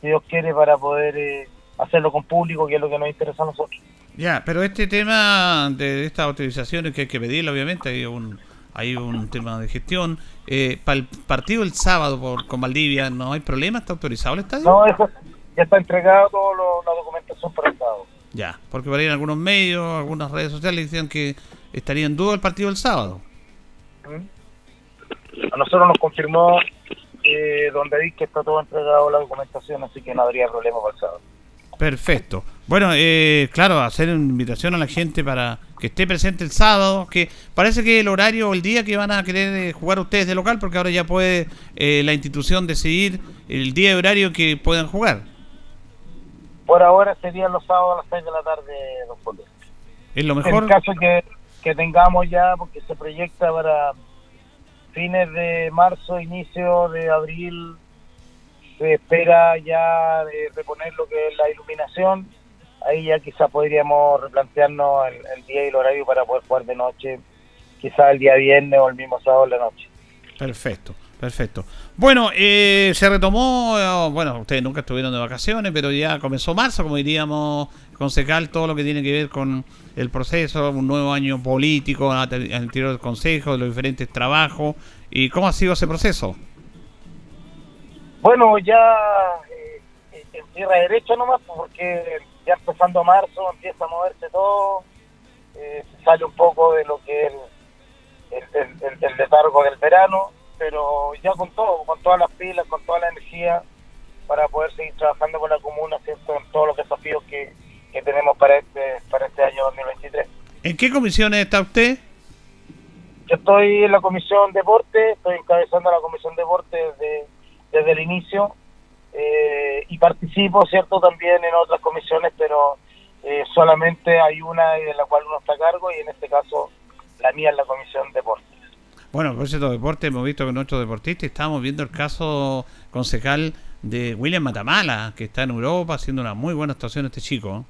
si Dios quiere, para poder eh, hacerlo con público, que es lo que nos interesa a nosotros. Ya, pero este tema de estas autorizaciones que hay que pedirle, obviamente, hay un hay un tema de gestión. Eh, para el partido el sábado por, con Valdivia, ¿no hay problema? ¿Está autorizado el estadio? No, eso, ya está entregado toda la documentación para el sábado. Ya, porque por ahí en algunos medios, algunas redes sociales decían que estaría en duda el partido el sábado. A nosotros nos confirmó eh, donde dice que está todo entregado la documentación, así que no habría problema para el sábado. Perfecto. Bueno, eh, claro, hacer una invitación a la gente para que esté presente el sábado, que parece que el horario o el día que van a querer eh, jugar ustedes de local, porque ahora ya puede eh, la institución decidir el día y horario que puedan jugar. Por ahora serían los sábados a las 6 de la tarde, don Es lo mejor. En caso que, que tengamos ya, porque se proyecta para fines de marzo, inicio de abril, se espera ya de reponer lo que es la iluminación. Ahí ya quizás podríamos replantearnos el, día y el horario para poder jugar de noche, quizás el día viernes o el mismo sábado de la noche. Perfecto. Perfecto. Bueno, eh, se retomó, eh, bueno, ustedes nunca estuvieron de vacaciones, pero ya comenzó marzo, como diríamos, concejal, todo lo que tiene que ver con el proceso, un nuevo año político al interior del consejo, de los diferentes trabajos. ¿Y cómo ha sido ese proceso? Bueno, ya eh, en tierra derecha nomás, porque ya empezando marzo empieza a moverse todo, sale un poco de lo que es el, el, el letargo del verano pero ya con todo, con todas las pilas, con toda la energía para poder seguir trabajando con la comuna, ¿cierto? En todos los desafíos que, tenemos para este, para este año 2023. ¿En qué comisiones está usted? Yo estoy en la comisión deporte, estoy encabezando la comisión deporte desde, desde el inicio eh, y participo, ¿cierto? También en otras comisiones, pero eh, solamente hay una en la cual uno está a cargo y en este caso la mía es la comisión deporte. Bueno, por cierto, deporte, hemos visto que nuestros deportistas estamos viendo el caso concejal de William Matamala, que está en Europa haciendo una muy buena actuación este chico.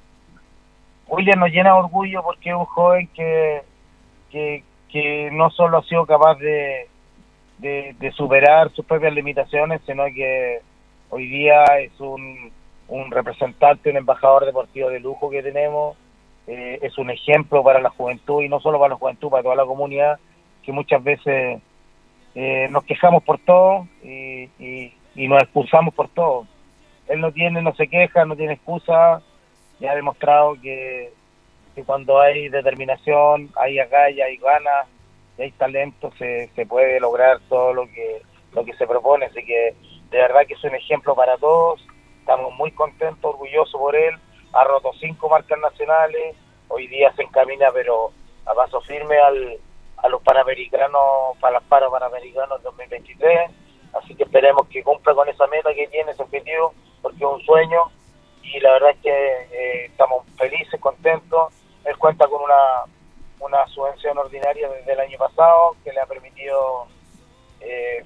William nos llena de orgullo porque es un joven que, que, no solo ha sido capaz de, de, superar sus propias limitaciones, sino que hoy día es un, un representante, un embajador deportivo de lujo que tenemos, eh, es un ejemplo para la juventud y no solo para la juventud, para toda la comunidad que muchas veces eh, nos quejamos por todo y, nos expulsamos por todo. Él no tiene, no se queja, no tiene excusa y ha demostrado que, cuando hay determinación, hay agallas, hay ganas, y hay talento, se, se puede lograr todo lo que, lo que se propone. Así que de verdad que es un ejemplo para todos. Estamos muy contentos, orgullosos por él. Ha roto cinco marcas nacionales. Hoy día se encamina, pero a paso firme al, a los panamericanos, para los panamericanos 2023. Así que esperemos que cumpla con esa meta que tiene, ese objetivo, porque es un sueño y la verdad es que eh, estamos felices, contentos. Él cuenta con una, una subvención ordinaria desde el año pasado que le ha permitido eh,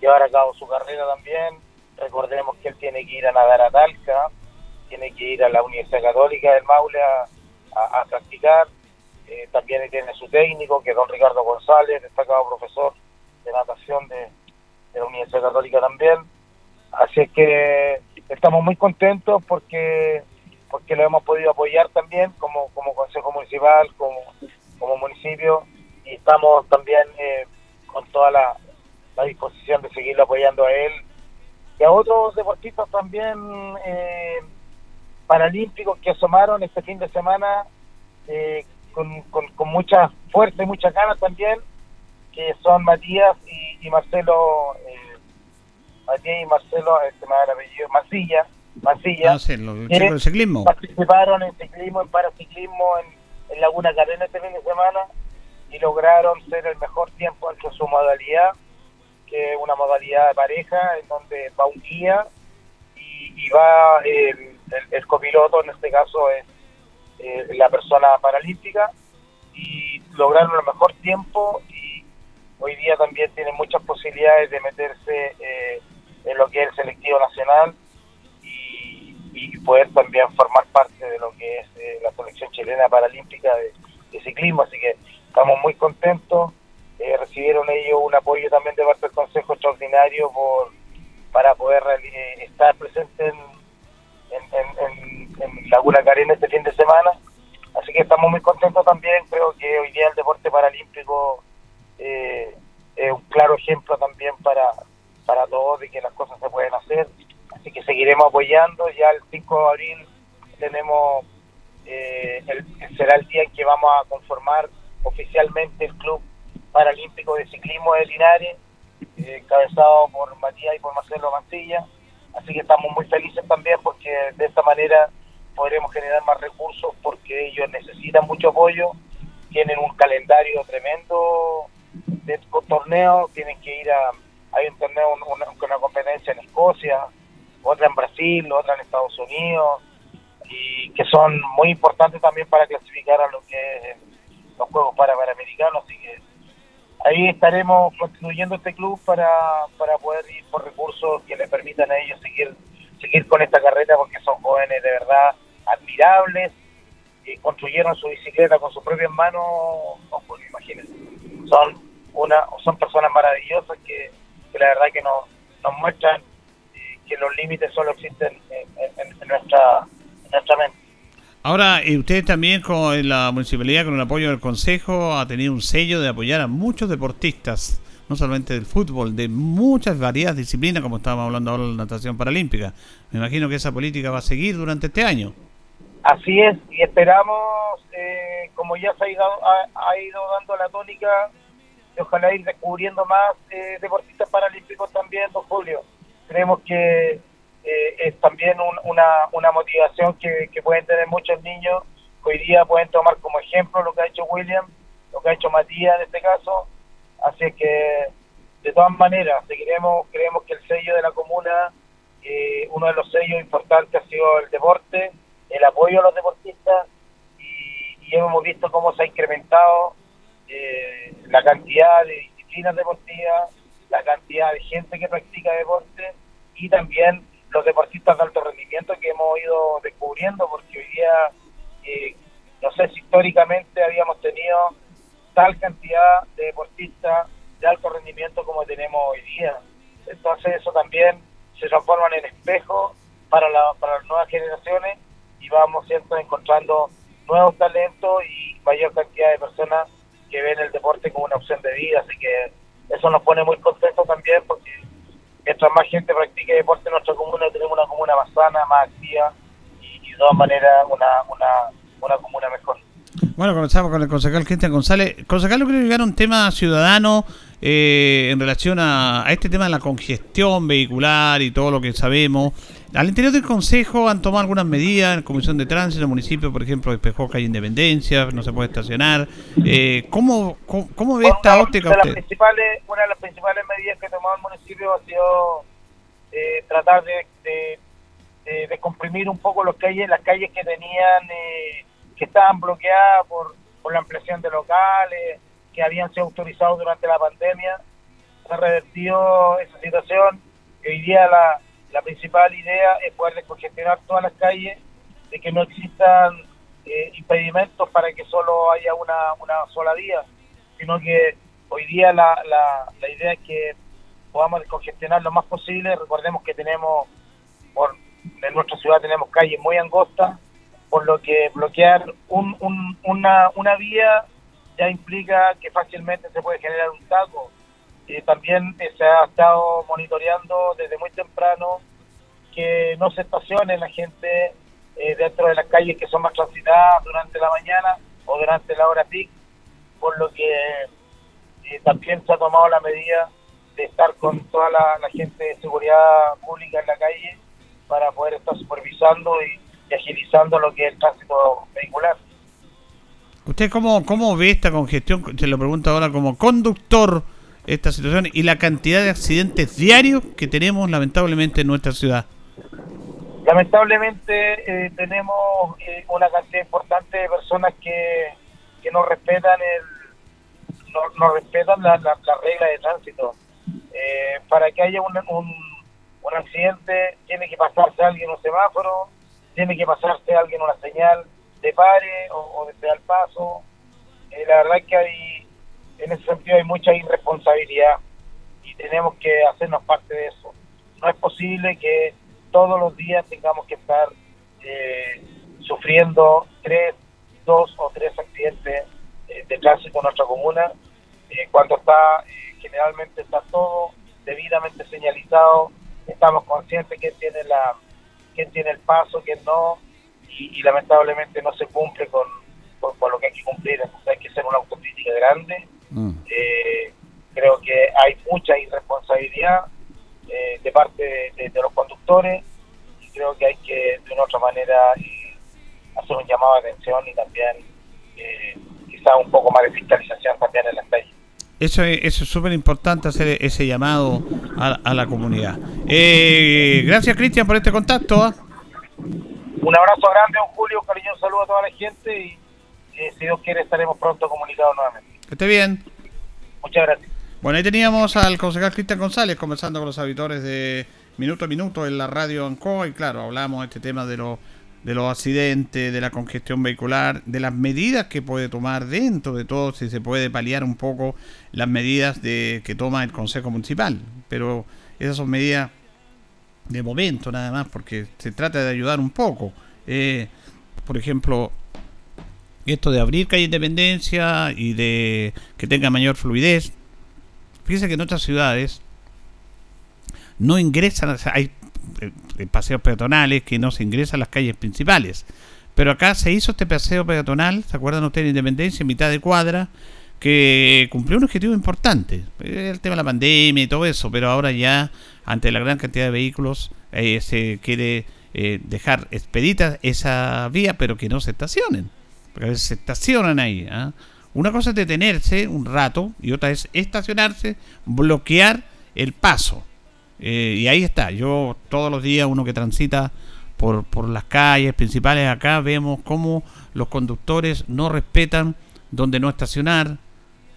llevar a cabo su carrera también. Recordemos que él tiene que ir a nadar a Talca, tiene que ir a la Universidad Católica del Maule a practicar eh, también tiene su técnico, que es don Ricardo González, destacado profesor de natación de, la Universidad Católica también. Así que estamos muy contentos porque porque lo hemos podido apoyar también como, como Consejo Municipal, como, como municipio, y estamos también eh, con toda la, disposición de seguirlo apoyando a él y a otros deportistas también eh, paralímpicos que asomaron este fin de semana eh, con, con, mucha fuerza y mucha ganas también, que son Matías y, Marcelo, eh, Matías y Marcelo, este me apellido, Masilla, Masilla, ah, ciclismo. participaron en ciclismo, en paraciclismo, en, en Laguna Carena este fin de semana y lograron ser el mejor tiempo entre su modalidad que es una modalidad de pareja en donde va un guía y, va el, copiloto, en este caso es eh, la persona paralímpica, y lograron el mejor tiempo y hoy día también tienen muchas posibilidades de meterse eh, en lo que es el selectivo nacional y, poder también formar parte de lo que es eh, la selección chilena paralímpica de ciclismo, así que estamos muy contentos. Eh, recibieron ellos un apoyo también de parte del Consejo Extraordinario por, para poder eh, estar presentes en, en, Laguna Carena este fin de semana. Así que estamos muy contentos también. Creo que hoy día el deporte paralímpico eh, es un claro ejemplo también para, para todos de que las cosas se pueden hacer. Así que seguiremos apoyando. Ya el 5 de abril tenemos, será el día en que vamos a conformar oficialmente el club Paralímpico de Ciclismo de Linares, eh, encabezado por Matías y por Marcelo Mancilla. Así que estamos muy felices también porque de esta manera podremos generar más recursos porque ellos necesitan mucho apoyo, tienen un calendario tremendo de torneos, tienen que ir a, hay un torneo, una, una competencia en Escocia, otra en Brasil, otra en Estados Unidos, y que son muy importantes también para clasificar a lo que es los Juegos para Panamericanos, así que ahí estaremos construyendo este club para, para poder ir por recursos que les permitan a ellos seguir seguir con esta carrera porque son jóvenes de verdad admirables que construyeron su bicicleta con sus propias manos no, pues, imagínense. Son una son personas maravillosas que, la verdad que nos, nos muestran eh, que los límites solo existen en, nuestra en nuestra mente Ahora, eh, usted también con la municipalidad, con el apoyo del consejo, ha tenido un sello de apoyar a muchos deportistas, no solamente del fútbol, de muchas variadas disciplinas, como estábamos hablando ahora de la natación paralímpica. Me imagino que esa política va a seguir durante este año. Así es, y esperamos, eh, como ya se ha ido, ha, ido, dando la tónica, de ojalá ir descubriendo más eh, deportistas paralímpicos también, don Julio. Creemos que eh, es también una, una motivación que, pueden tener muchos niños que hoy día pueden tomar como ejemplo lo que ha hecho William, lo que ha hecho Matías en este caso. Así que, de todas maneras, seguiremos, creemos que el sello de la comuna, eh, uno de los sellos importantes ha sido el deporte, el apoyo a los deportistas y, hemos visto cómo se ha incrementado eh, la cantidad de disciplinas deportivas, la cantidad de gente que practica deporte y también los deportistas de alto rendimiento que hemos ido descubriendo, porque hoy día, eh, no sé si históricamente habíamos tenido tal cantidad de deportistas de alto rendimiento como tenemos hoy día. Entonces eso también se transforma en espejo para, la, para las nuevas generaciones y vamos siempre encontrando nuevos talentos y mayor cantidad de personas que ven el deporte como una opción de vida. Así que eso nos pone muy contentos también porque mientras más gente practique deporte en nuestra comuna, tenemos una comuna más sana, más activa y, de todas maneras una, una, una comuna mejor. Bueno, comenzamos con el concejal Cristian González. Concejal, creo llegar a un tema ciudadano eh, en relación a, este tema de la congestión vehicular y todo lo que sabemos. Al interior del Consejo han tomado algunas medidas, en Comisión de Tránsito, el municipio, por ejemplo, despejó calle Independencia, no se puede estacionar. Eh, ¿cómo, cómo, ve esta óptica usted? principales, una de las principales medidas que ha tomado el municipio ha sido eh, tratar de, de, comprimir un poco los calles, las calles que tenían, eh, que estaban bloqueadas por, por la ampliación de locales, que habían sido autorizados durante la pandemia. Se ha revertido esa situación y hoy día la, la principal idea es poder descongestionar todas las calles, de que no existan eh, impedimentos para que solo haya una, una sola vía, sino que hoy día la, la, la idea es que podamos descongestionar lo más posible. Recordemos que tenemos, por, en nuestra ciudad tenemos calles muy angostas, por lo que bloquear un, un, una, una vía ya implica que fácilmente se puede generar un taco eh, también eh, se ha estado monitoreando desde muy temprano que no se estacione la gente eh, dentro de las calles que son más transitadas durante la mañana o durante la hora peak, por lo que también se ha tomado la medida de estar con toda la, gente de seguridad pública en la calle para poder estar supervisando y, agilizando lo que es el tránsito vehicular. ¿Usted cómo, cómo ve esta congestión? Se lo pregunto ahora como conductor esta situación y la cantidad de accidentes diarios que tenemos lamentablemente en nuestra ciudad. Lamentablemente eh, tenemos eh, una cantidad importante de personas que, que no respetan el no, no respetan la, la, regla de tránsito. Eh, para que haya un, un, un, accidente tiene que pasarse alguien un semáforo, tiene que pasarse alguien una señal de pare o, de al paso. la verdad que hay en ese sentido hay mucha irresponsabilidad y tenemos que hacernos parte de eso. No es posible que todos los días tengamos que estar eh, sufriendo tres, dos o tres accidentes eh, de tránsito en nuestra comuna, eh, cuando está, generalmente está todo debidamente señalizado, estamos conscientes que tiene la quién tiene el paso, quién no, y, lamentablemente no se cumple con, con, lo que hay que cumplir, entonces hay que hacer una autocrítica grande Mm. Eh, creo que hay mucha irresponsabilidad eh, de parte de, los conductores y creo que hay que de una otra manera eh, hacer un llamado de atención y también eh, quizá un poco más de fiscalización también en las calles. Eso es eso es súper importante hacer ese llamado a, la comunidad. gracias Cristian por este contacto. ¿ah? Un abrazo grande, un Julio, un cariñoso saludo a toda la gente y si Dios quiere estaremos pronto comunicados nuevamente. Que esté bien. Muchas gracias. Bueno, ahí teníamos al concejal Cristian González conversando con los auditores de Minuto a Minuto en la radio ANCO y claro, hablamos de este tema de los de los accidentes, de la congestión vehicular, de las medidas que puede tomar dentro de todo, si se puede paliar un poco las medidas de que toma el Consejo Municipal. Pero esas son medidas de momento nada más, porque se trata de ayudar un poco. Eh, por ejemplo, esto de abrir calle Independencia y de que tenga mayor fluidez. Fíjense que en otras ciudades no ingresan, hay eh, paseos peatonales que no se ingresan a las calles principales. Pero acá se hizo este paseo peatonal, ¿se acuerdan ustedes de Independencia, en mitad de cuadra? que cumplió un objetivo importante, el tema de la pandemia y todo eso, pero ahora ya, ante la gran cantidad de vehículos, eh, se quiere eh, dejar expedita esa vía, pero que no se estacionen porque a veces se estacionan ahí. ¿ah? Una cosa es detenerse un rato y otra es estacionarse, bloquear el paso. Eh, y ahí está, yo todos los días, uno que transita por, por las calles principales acá, vemos cómo los conductores no respetan donde no estacionar,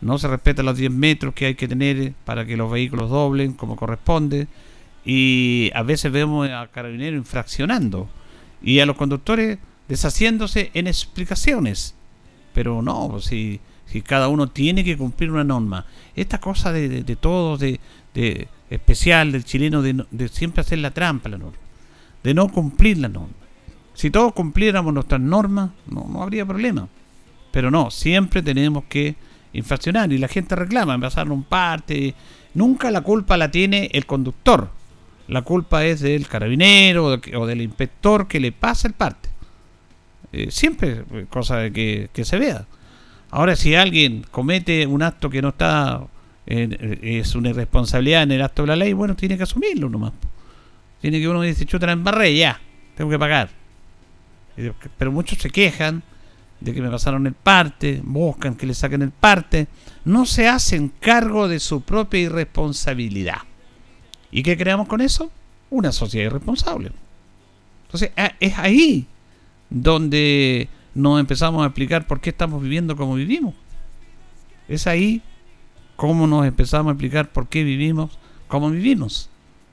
no se respetan los 10 metros que hay que tener para que los vehículos doblen como corresponde. Y a veces vemos a carabineros infraccionando. Y a los conductores deshaciéndose en explicaciones. Pero no, pues, si, si cada uno tiene que cumplir una norma. Esta cosa de, de, todos, de, de, especial del chileno, de, de siempre hacer la trampa la norma, de no cumplir la norma. Si todos cumpliéramos nuestras normas, no, no habría problema. Pero no, siempre tenemos que infraccionar y la gente reclama, pasaron un parte. Nunca la culpa la tiene el conductor. La culpa es del carabinero o del inspector que le pasa el parte. Eh, siempre cosa de que, se vea. Ahora, si alguien comete un acto que no está, eh, es una irresponsabilidad en el acto de la ley, bueno, tiene que asumirlo nomás. Tiene que uno dice, chuta, en barré, ya, tengo que pagar. Pero muchos se quejan de que me pasaron el parte, buscan que le saquen el parte, no se hacen cargo de su propia irresponsabilidad. ¿Y qué creamos con eso? Una sociedad irresponsable. Entonces, es ahí donde nos empezamos a explicar por qué estamos viviendo como vivimos. Es ahí cómo nos empezamos a explicar por qué vivimos como vivimos.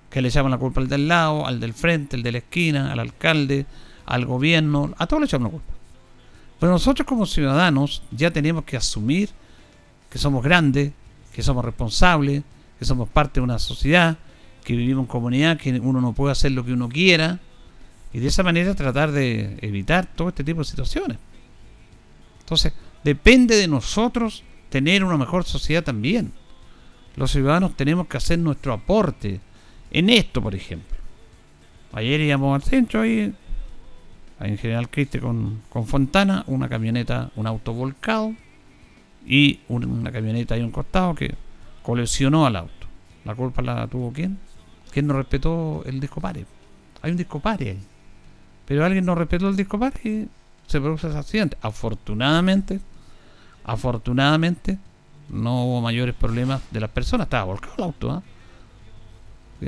Que le llaman la culpa al del lado, al del frente, al de la esquina, al alcalde, al gobierno, a todos le echamos la culpa. Pero nosotros como ciudadanos ya tenemos que asumir que somos grandes, que somos responsables, que somos parte de una sociedad, que vivimos en comunidad, que uno no puede hacer lo que uno quiera, y de esa manera tratar de evitar todo este tipo de situaciones. Entonces, depende de nosotros tener una mejor sociedad también. los ciudadanos tenemos que hacer nuestro aporte en esto, por ejemplo. Ayer íbamos al centro ahí, en General Criste con, con Fontana, una camioneta, un auto volcado y una camioneta ahí un costado que coleccionó al auto. ¿La culpa la tuvo quién? ¿Quién no respetó el discopare? Hay un discopare ahí. Pero alguien no respetó el discopare y se produce ese accidente. Afortunadamente, afortunadamente, no hubo mayores problemas de las personas. Estaba volcado el auto, ¿ah?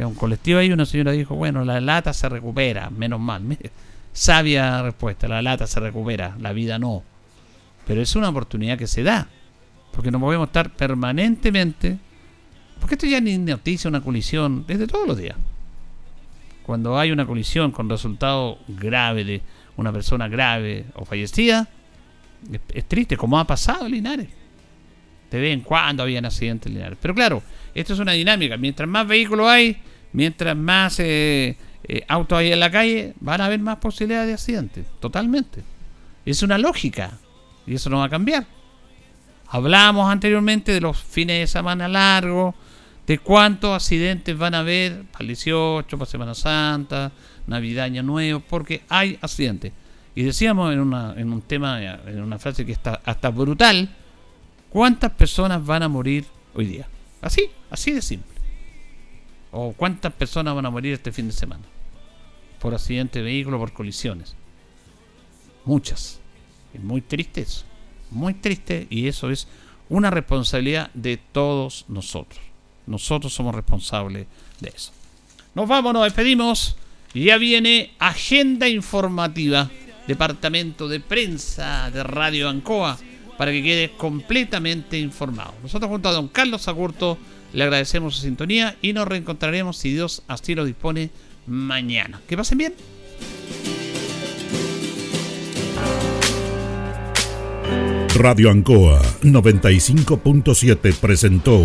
un colectivo ahí, una señora dijo, bueno, la lata se recupera, menos mal. sabia respuesta, la lata se recupera, la vida no. Pero es una oportunidad que se da, porque no podemos estar permanentemente, porque esto ya ni noticia, una colisión, desde todos los días. Cuando hay una colisión con resultado grave de una persona grave o fallecida, es, triste, como ha pasado en Linares. De vez en cuando habían accidentes en Linares. Pero claro, esto es una dinámica. Mientras más vehículos hay, mientras más eh, eh, autos hay en la calle, van a haber más posibilidades de accidentes. Totalmente. Es una lógica. Y eso no va a cambiar. Hablamos anteriormente de los fines de semana largos, de cuántos accidentes van a haber para el 18, para Semana Santa, Navidad, Año Nuevo, porque hay accidentes. Y decíamos en, en un tema, en una frase que está hasta brutal, ¿cuántas personas van a morir hoy día? Así, así de simple. ¿O cuántas personas van a morir este fin de semana? Por accidente de vehículo, por colisiones. Muchas. Es muy triste eso. Muy triste y eso es una responsabilidad de todos nosotros. Nosotros somos responsables de eso. Nos vamos, nos despedimos. Ya viene agenda informativa. Departamento de Prensa de Radio Ancoa para que quede completamente informado. Nosotros junto a don Carlos Agurto le agradecemos su sintonía y nos reencontraremos si Dios así lo dispone mañana. Que pasen bien. Radio Ancoa 95.7 presentó